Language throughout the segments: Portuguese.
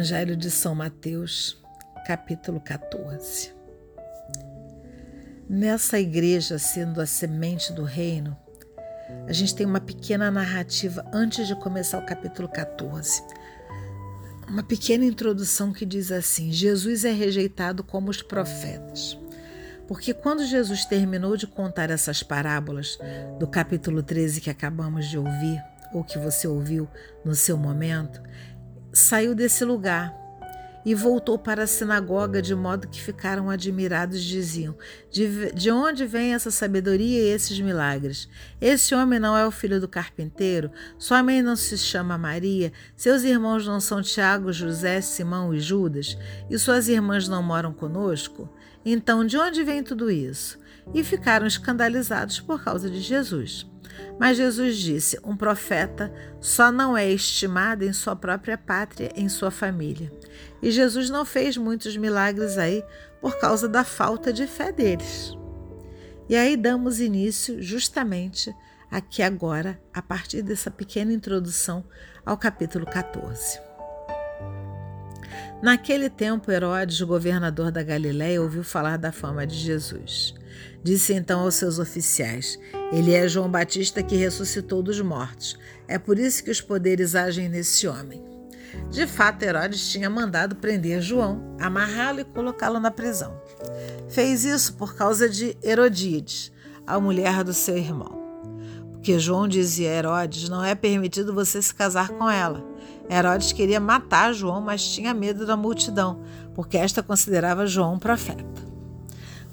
Evangelho de São Mateus, capítulo 14. Nessa igreja, sendo a semente do reino, a gente tem uma pequena narrativa antes de começar o capítulo 14. Uma pequena introdução que diz assim: Jesus é rejeitado como os profetas. Porque quando Jesus terminou de contar essas parábolas do capítulo 13 que acabamos de ouvir, ou que você ouviu no seu momento, saiu desse lugar e voltou para a sinagoga, de modo que ficaram admirados e diziam: de, de onde vem essa sabedoria e esses milagres? Esse homem não é o filho do carpinteiro? Sua mãe não se chama Maria? Seus irmãos não são Tiago, José, Simão e Judas? E suas irmãs não moram conosco? Então, de onde vem tudo isso? E ficaram escandalizados por causa de Jesus. Mas Jesus disse: um profeta só não é estimado em sua própria pátria, em sua família. E Jesus não fez muitos milagres aí por causa da falta de fé deles. E aí damos início justamente aqui agora, a partir dessa pequena introdução ao capítulo 14. Naquele tempo, Herodes, governador da Galiléia, ouviu falar da fama de Jesus. Disse então aos seus oficiais: Ele é João Batista que ressuscitou dos mortos. É por isso que os poderes agem nesse homem. De fato, Herodes tinha mandado prender João, amarrá-lo e colocá-lo na prisão. Fez isso por causa de Herodíades, a mulher do seu irmão. Porque João dizia a Herodes: Não é permitido você se casar com ela. Herodes queria matar João, mas tinha medo da multidão, porque esta considerava João um profeta.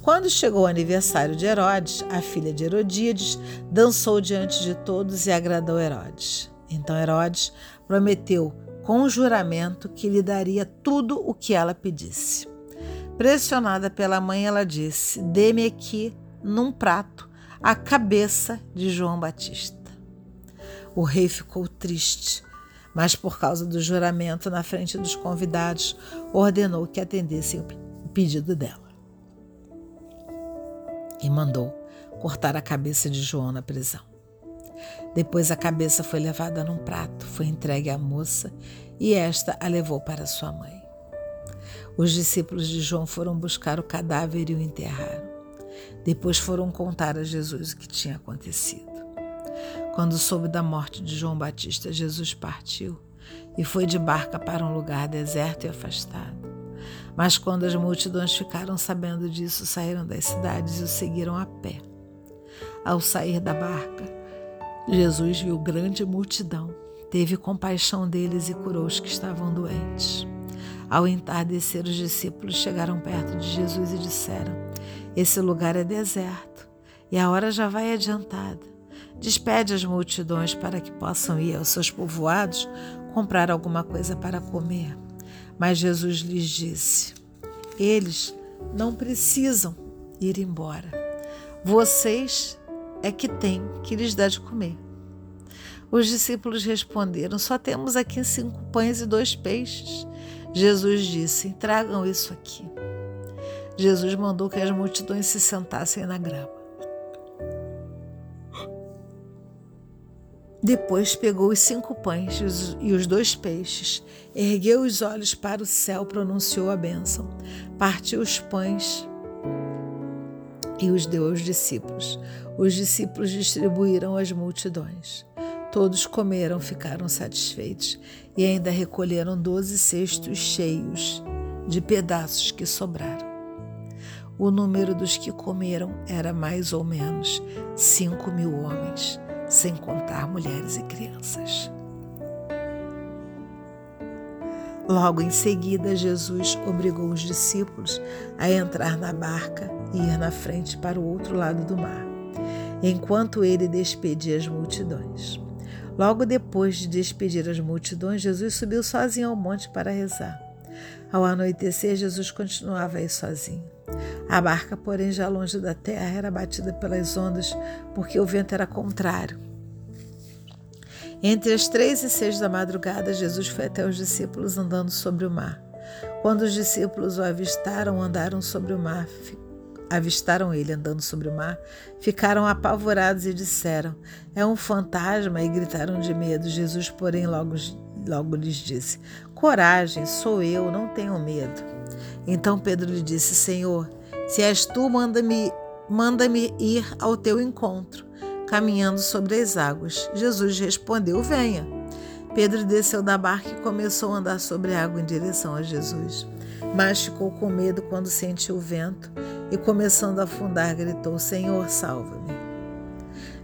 Quando chegou o aniversário de Herodes, a filha de Herodíades dançou diante de todos e agradou Herodes. Então Herodes prometeu com juramento que lhe daria tudo o que ela pedisse. Pressionada pela mãe, ela disse: Dê-me aqui, num prato, a cabeça de João Batista. O rei ficou triste mas por causa do juramento na frente dos convidados, ordenou que atendessem o pedido dela. E mandou cortar a cabeça de João na prisão. Depois a cabeça foi levada num prato, foi entregue à moça e esta a levou para sua mãe. Os discípulos de João foram buscar o cadáver e o enterraram. Depois foram contar a Jesus o que tinha acontecido. Quando soube da morte de João Batista, Jesus partiu e foi de barca para um lugar deserto e afastado. Mas quando as multidões ficaram sabendo disso, saíram das cidades e o seguiram a pé. Ao sair da barca, Jesus viu grande multidão, teve compaixão deles e curou os que estavam doentes. Ao entardecer, os discípulos chegaram perto de Jesus e disseram: Esse lugar é deserto e a hora já vai adiantada. Despede as multidões para que possam ir aos seus povoados comprar alguma coisa para comer. Mas Jesus lhes disse: Eles não precisam ir embora. Vocês é que têm que lhes dar de comer. Os discípulos responderam: Só temos aqui cinco pães e dois peixes. Jesus disse: Tragam isso aqui. Jesus mandou que as multidões se sentassem na grama. Depois pegou os cinco pães e os dois peixes, ergueu os olhos para o céu, pronunciou a bênção, partiu os pães e os deu aos discípulos. Os discípulos distribuíram às multidões. Todos comeram, ficaram satisfeitos e ainda recolheram doze cestos cheios de pedaços que sobraram. O número dos que comeram era mais ou menos cinco mil homens sem contar mulheres e crianças. Logo em seguida, Jesus obrigou os discípulos a entrar na barca e ir na frente para o outro lado do mar, enquanto ele despedia as multidões. Logo depois de despedir as multidões, Jesus subiu sozinho ao monte para rezar. Ao anoitecer, Jesus continuava aí sozinho. A barca, porém, já longe da terra, era batida pelas ondas, porque o vento era contrário. Entre as três e seis da madrugada, Jesus foi até os discípulos andando sobre o mar. Quando os discípulos o avistaram, andaram sobre o mar, avistaram ele andando sobre o mar, ficaram apavorados e disseram: É um fantasma, e gritaram de medo. Jesus, porém, logo logo lhes disse: Coragem, sou eu, não tenho medo. Então Pedro lhe disse: Senhor, se és tu, manda-me manda-me ir ao teu encontro, caminhando sobre as águas. Jesus respondeu: Venha. Pedro desceu da barca e começou a andar sobre a água em direção a Jesus. Mas ficou com medo quando sentiu o vento e, começando a afundar, gritou: Senhor, salva-me.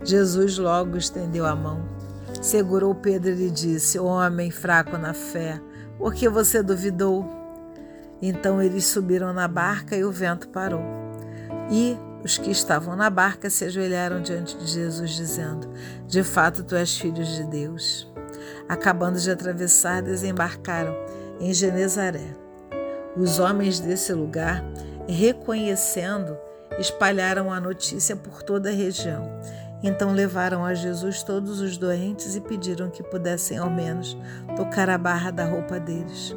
Jesus logo estendeu a mão, segurou Pedro e lhe disse: Homem fraco na fé, por que você duvidou? Então eles subiram na barca e o vento parou. E os que estavam na barca se ajoelharam diante de Jesus, dizendo: De fato, tu és filho de Deus. Acabando de atravessar, desembarcaram em Genezaré. Os homens desse lugar, reconhecendo, espalharam a notícia por toda a região. Então levaram a Jesus todos os doentes e pediram que pudessem ao menos tocar a barra da roupa deles.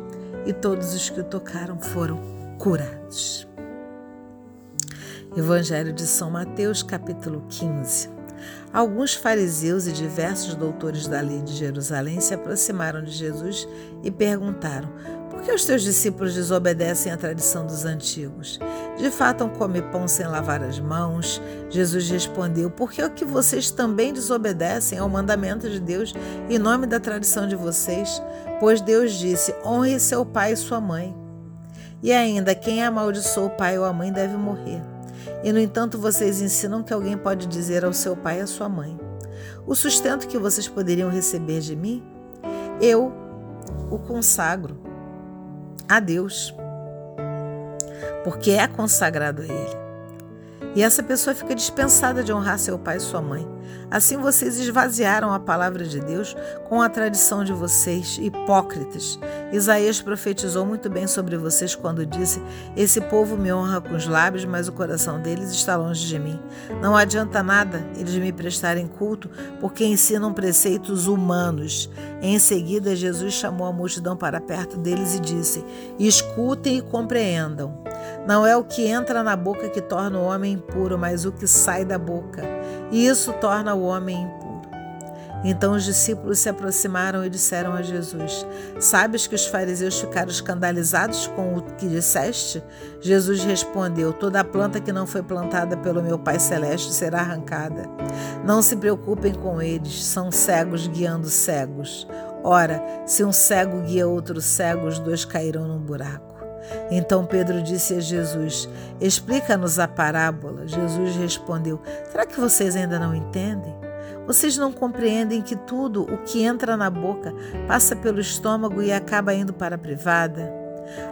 E todos os que o tocaram foram curados. Evangelho de São Mateus, capítulo 15. Alguns fariseus e diversos doutores da lei de Jerusalém se aproximaram de Jesus e perguntaram: Por que os teus discípulos desobedecem à tradição dos antigos? De fato, come pão sem lavar as mãos? Jesus respondeu: Por que é que vocês também desobedecem ao mandamento de Deus em nome da tradição de vocês? Pois Deus disse: Honre seu pai e sua mãe. E ainda, quem amaldiçoou o pai ou a mãe deve morrer. E, no entanto, vocês ensinam que alguém pode dizer ao seu pai e à sua mãe: O sustento que vocês poderiam receber de mim, eu o consagro a Deus, porque é consagrado a Ele. E essa pessoa fica dispensada de honrar seu pai e sua mãe. Assim vocês esvaziaram a palavra de Deus com a tradição de vocês, hipócritas. Isaías profetizou muito bem sobre vocês quando disse: Esse povo me honra com os lábios, mas o coração deles está longe de mim. Não adianta nada eles me prestarem culto, porque ensinam preceitos humanos. Em seguida, Jesus chamou a multidão para perto deles e disse: Escutem e compreendam. Não é o que entra na boca que torna o homem impuro, mas o que sai da boca. E isso torna o homem impuro. Então os discípulos se aproximaram e disseram a Jesus: Sabes que os fariseus ficaram escandalizados com o que disseste? Jesus respondeu: Toda planta que não foi plantada pelo meu Pai Celeste será arrancada. Não se preocupem com eles, são cegos guiando cegos. Ora, se um cego guia outro cego, os dois cairão num buraco. Então Pedro disse a Jesus: Explica-nos a parábola. Jesus respondeu: Será que vocês ainda não entendem? Vocês não compreendem que tudo o que entra na boca passa pelo estômago e acaba indo para a privada?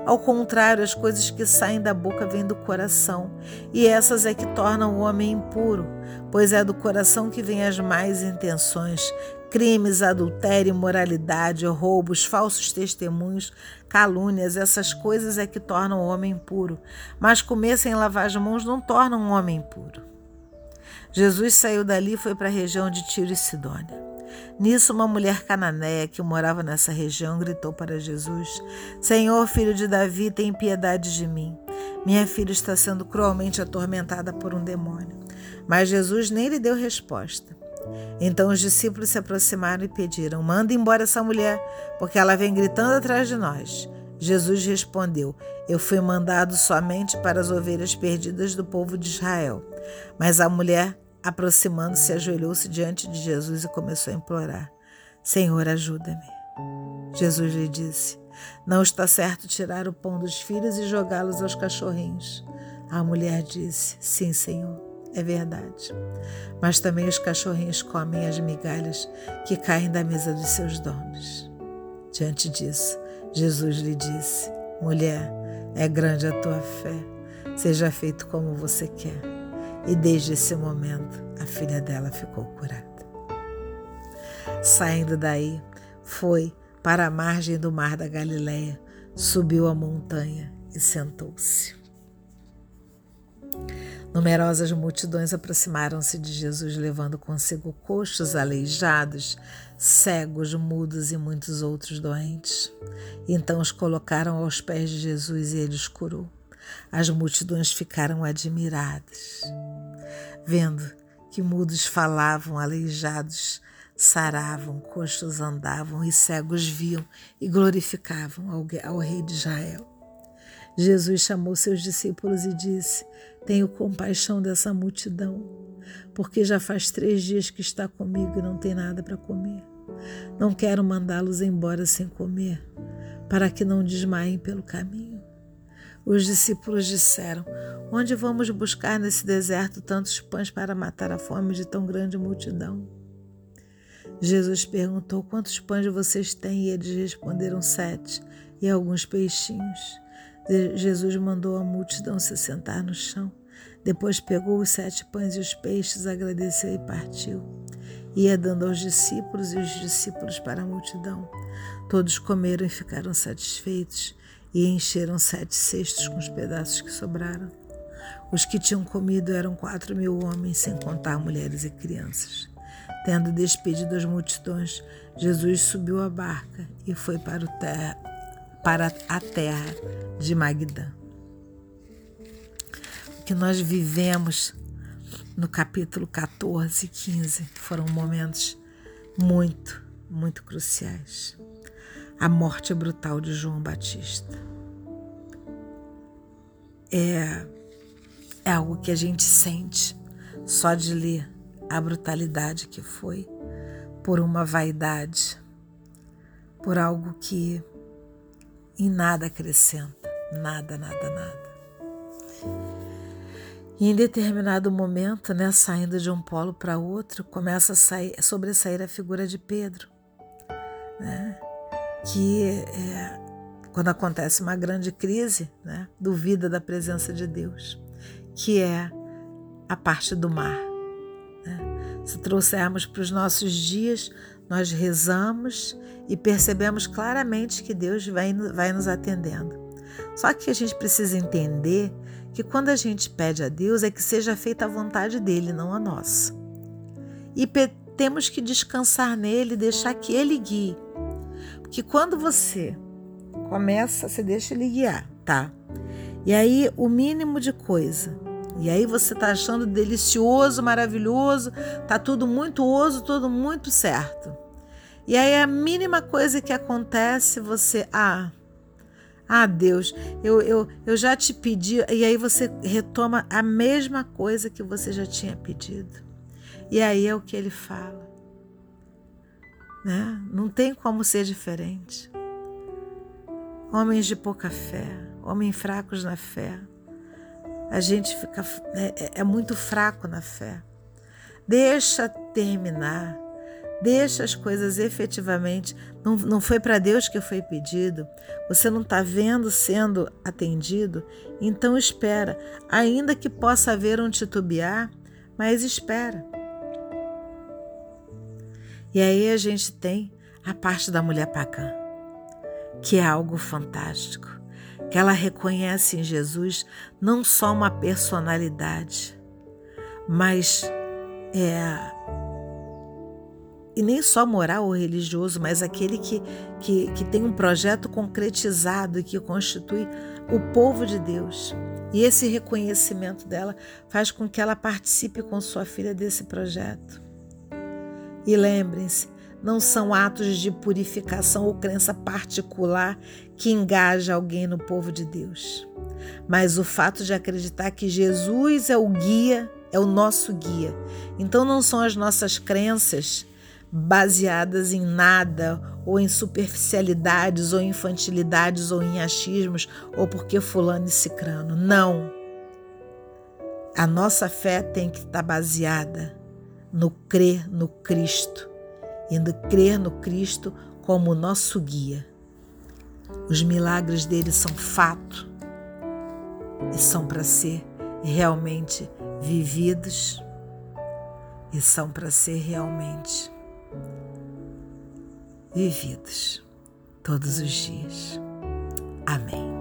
Ao contrário, as coisas que saem da boca vêm do coração, e essas é que tornam o homem impuro, pois é do coração que vêm as más intenções, crimes, adultério, imoralidade, roubos, falsos testemunhos, calúnias, essas coisas é que tornam o homem impuro. Mas comer sem lavar as mãos não torna um homem impuro. Jesus saiu dali e foi para a região de Tiro e Sidônia. Nisso, uma mulher cananeia que morava nessa região gritou para Jesus: Senhor, filho de Davi, tem piedade de mim. Minha filha está sendo cruelmente atormentada por um demônio. Mas Jesus nem lhe deu resposta. Então os discípulos se aproximaram e pediram: Manda embora essa mulher, porque ela vem gritando atrás de nós. Jesus respondeu: Eu fui mandado somente para as ovelhas perdidas do povo de Israel. Mas a mulher Aproximando-se, ajoelhou-se diante de Jesus e começou a implorar: Senhor, ajuda-me. Jesus lhe disse: Não está certo tirar o pão dos filhos e jogá-los aos cachorrinhos. A mulher disse: Sim, Senhor, é verdade. Mas também os cachorrinhos comem as migalhas que caem da mesa dos seus donos. Diante disso, Jesus lhe disse: Mulher, é grande a tua fé, seja feito como você quer. E desde esse momento, a filha dela ficou curada. Saindo daí, foi para a margem do mar da Galileia, subiu a montanha e sentou-se. Numerosas multidões aproximaram-se de Jesus, levando consigo coxos, aleijados, cegos, mudos e muitos outros doentes. Então os colocaram aos pés de Jesus e ele os curou. As multidões ficaram admiradas, vendo que mudos falavam, aleijados saravam, coxos andavam e cegos viam e glorificavam ao, ao Rei de Israel. Jesus chamou seus discípulos e disse: Tenho compaixão dessa multidão, porque já faz três dias que está comigo e não tem nada para comer. Não quero mandá-los embora sem comer, para que não desmaiem pelo caminho. Os discípulos disseram: Onde vamos buscar nesse deserto tantos pães para matar a fome de tão grande multidão? Jesus perguntou: Quantos pães vocês têm? E eles responderam: Sete, e alguns peixinhos. Jesus mandou a multidão se sentar no chão. Depois pegou os sete pães e os peixes, agradeceu e partiu. Ia dando aos discípulos e os discípulos para a multidão. Todos comeram e ficaram satisfeitos e encheram sete cestos com os pedaços que sobraram. Os que tinham comido eram quatro mil homens, sem contar mulheres e crianças. Tendo despedido as multidões, Jesus subiu a barca e foi para, terra, para a terra de Magdã. O que nós vivemos no capítulo 14 e 15 foram momentos muito, muito cruciais. A morte brutal de João Batista. É, é algo que a gente sente só de ler a brutalidade que foi por uma vaidade, por algo que em nada acrescenta, nada, nada, nada. E em determinado momento, né, saindo de um polo para outro, começa a sair, sobressair a figura de Pedro, né, que é, quando acontece uma grande crise, né, duvida da presença de Deus, que é a parte do mar. Se trouxermos para os nossos dias, nós rezamos e percebemos claramente que Deus vai, vai nos atendendo. Só que a gente precisa entender que quando a gente pede a Deus é que seja feita a vontade dele, não a nossa. E temos que descansar nele, deixar que ele guie. Porque quando você começa, você deixa ele guiar, tá? E aí o mínimo de coisa e aí você está achando delicioso, maravilhoso, tá tudo muito oso, tudo muito certo. E aí a mínima coisa que acontece, você, ah, ah, Deus, eu, eu, eu já te pedi, e aí você retoma a mesma coisa que você já tinha pedido. E aí é o que ele fala. Né? Não tem como ser diferente. Homens de pouca fé, homens fracos na fé, a gente fica é, é, é muito fraco na fé. Deixa terminar, deixa as coisas efetivamente. Não, não foi para Deus que foi pedido, você não está vendo sendo atendido, então espera, ainda que possa haver um titubear, mas espera. E aí a gente tem a parte da mulher pagã, que é algo fantástico que ela reconhece em Jesus não só uma personalidade, mas é, e nem só moral ou religioso, mas aquele que, que, que tem um projeto concretizado e que constitui o povo de Deus. E esse reconhecimento dela faz com que ela participe com sua filha desse projeto. E lembrem-se, não são atos de purificação ou crença particular que engaja alguém no povo de Deus, mas o fato de acreditar que Jesus é o guia, é o nosso guia. Então não são as nossas crenças baseadas em nada, ou em superficialidades, ou infantilidades, ou em achismos, ou porque fulano e cicrano. Não. A nossa fé tem que estar baseada no crer no Cristo indo crer no Cristo como nosso guia. Os milagres dele são fato e são para ser realmente vividos e são para ser realmente vividos todos os dias. Amém.